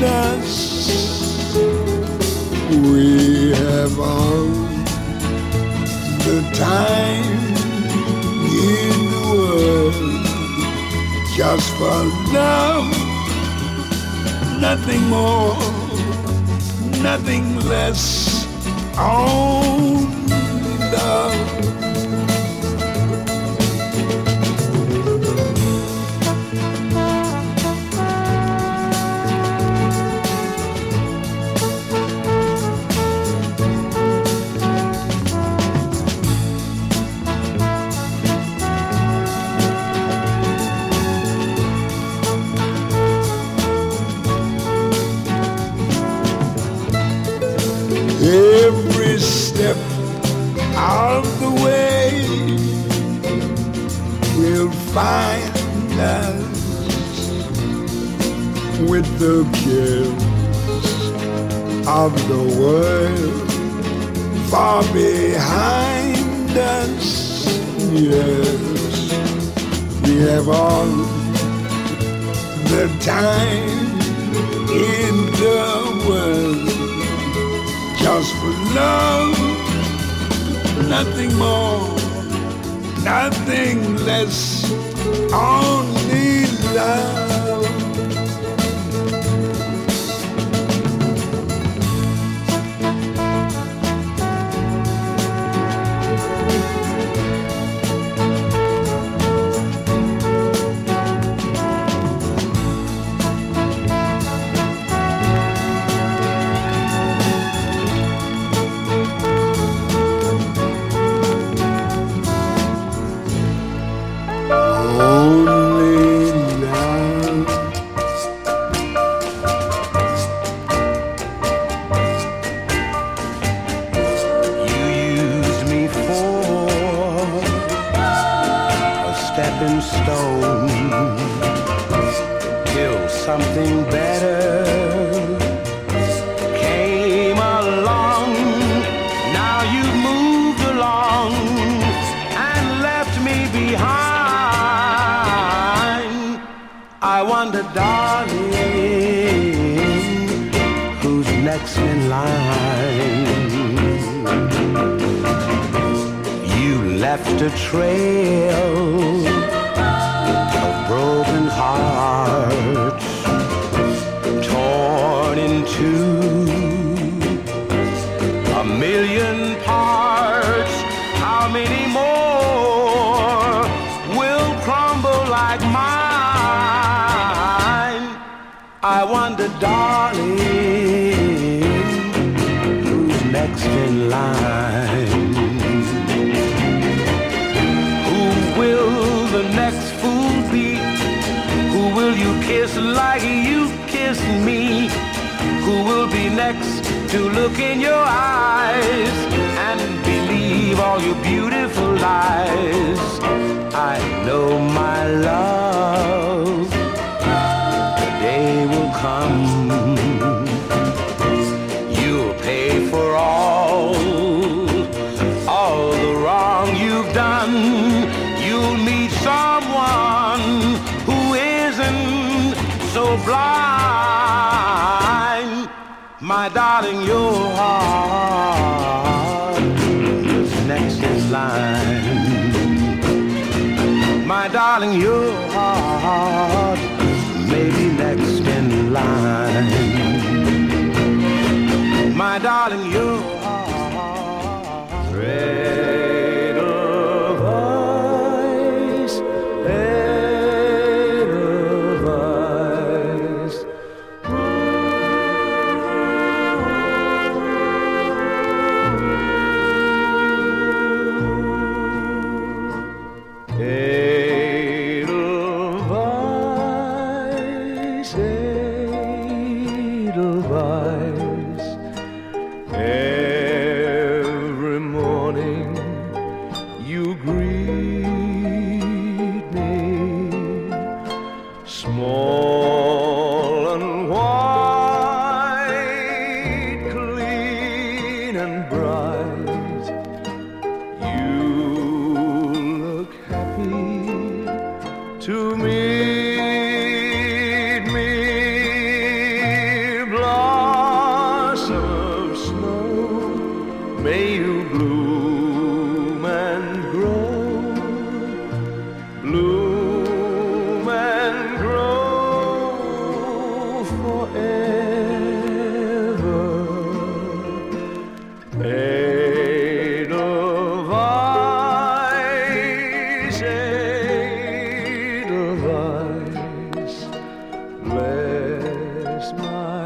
behind us. We have all the time in the world just for love, nothing more, nothing less. Only love. Of the world far behind us. Yes, we have all the time in the world just for love, nothing more, nothing less, only love. Something better came along. Now you've moved along and left me behind. I wonder, darling, who's next in line? You left a trail of broken hearts, two, a million parts. How many more will crumble like mine? I wonder, darling, who's next in line? Who will the next fool be? Who will you kiss like you kissed me? Who will be next to look in your eyes and believe all your beautiful lies? I know my love, the day will come. You'll pay for all, all the wrong you've done. You'll meet someone My darling, your heart is next in line. My darling, your heart may be next in line. My darling, your heart. Red. smile.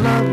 love.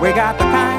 We got the kind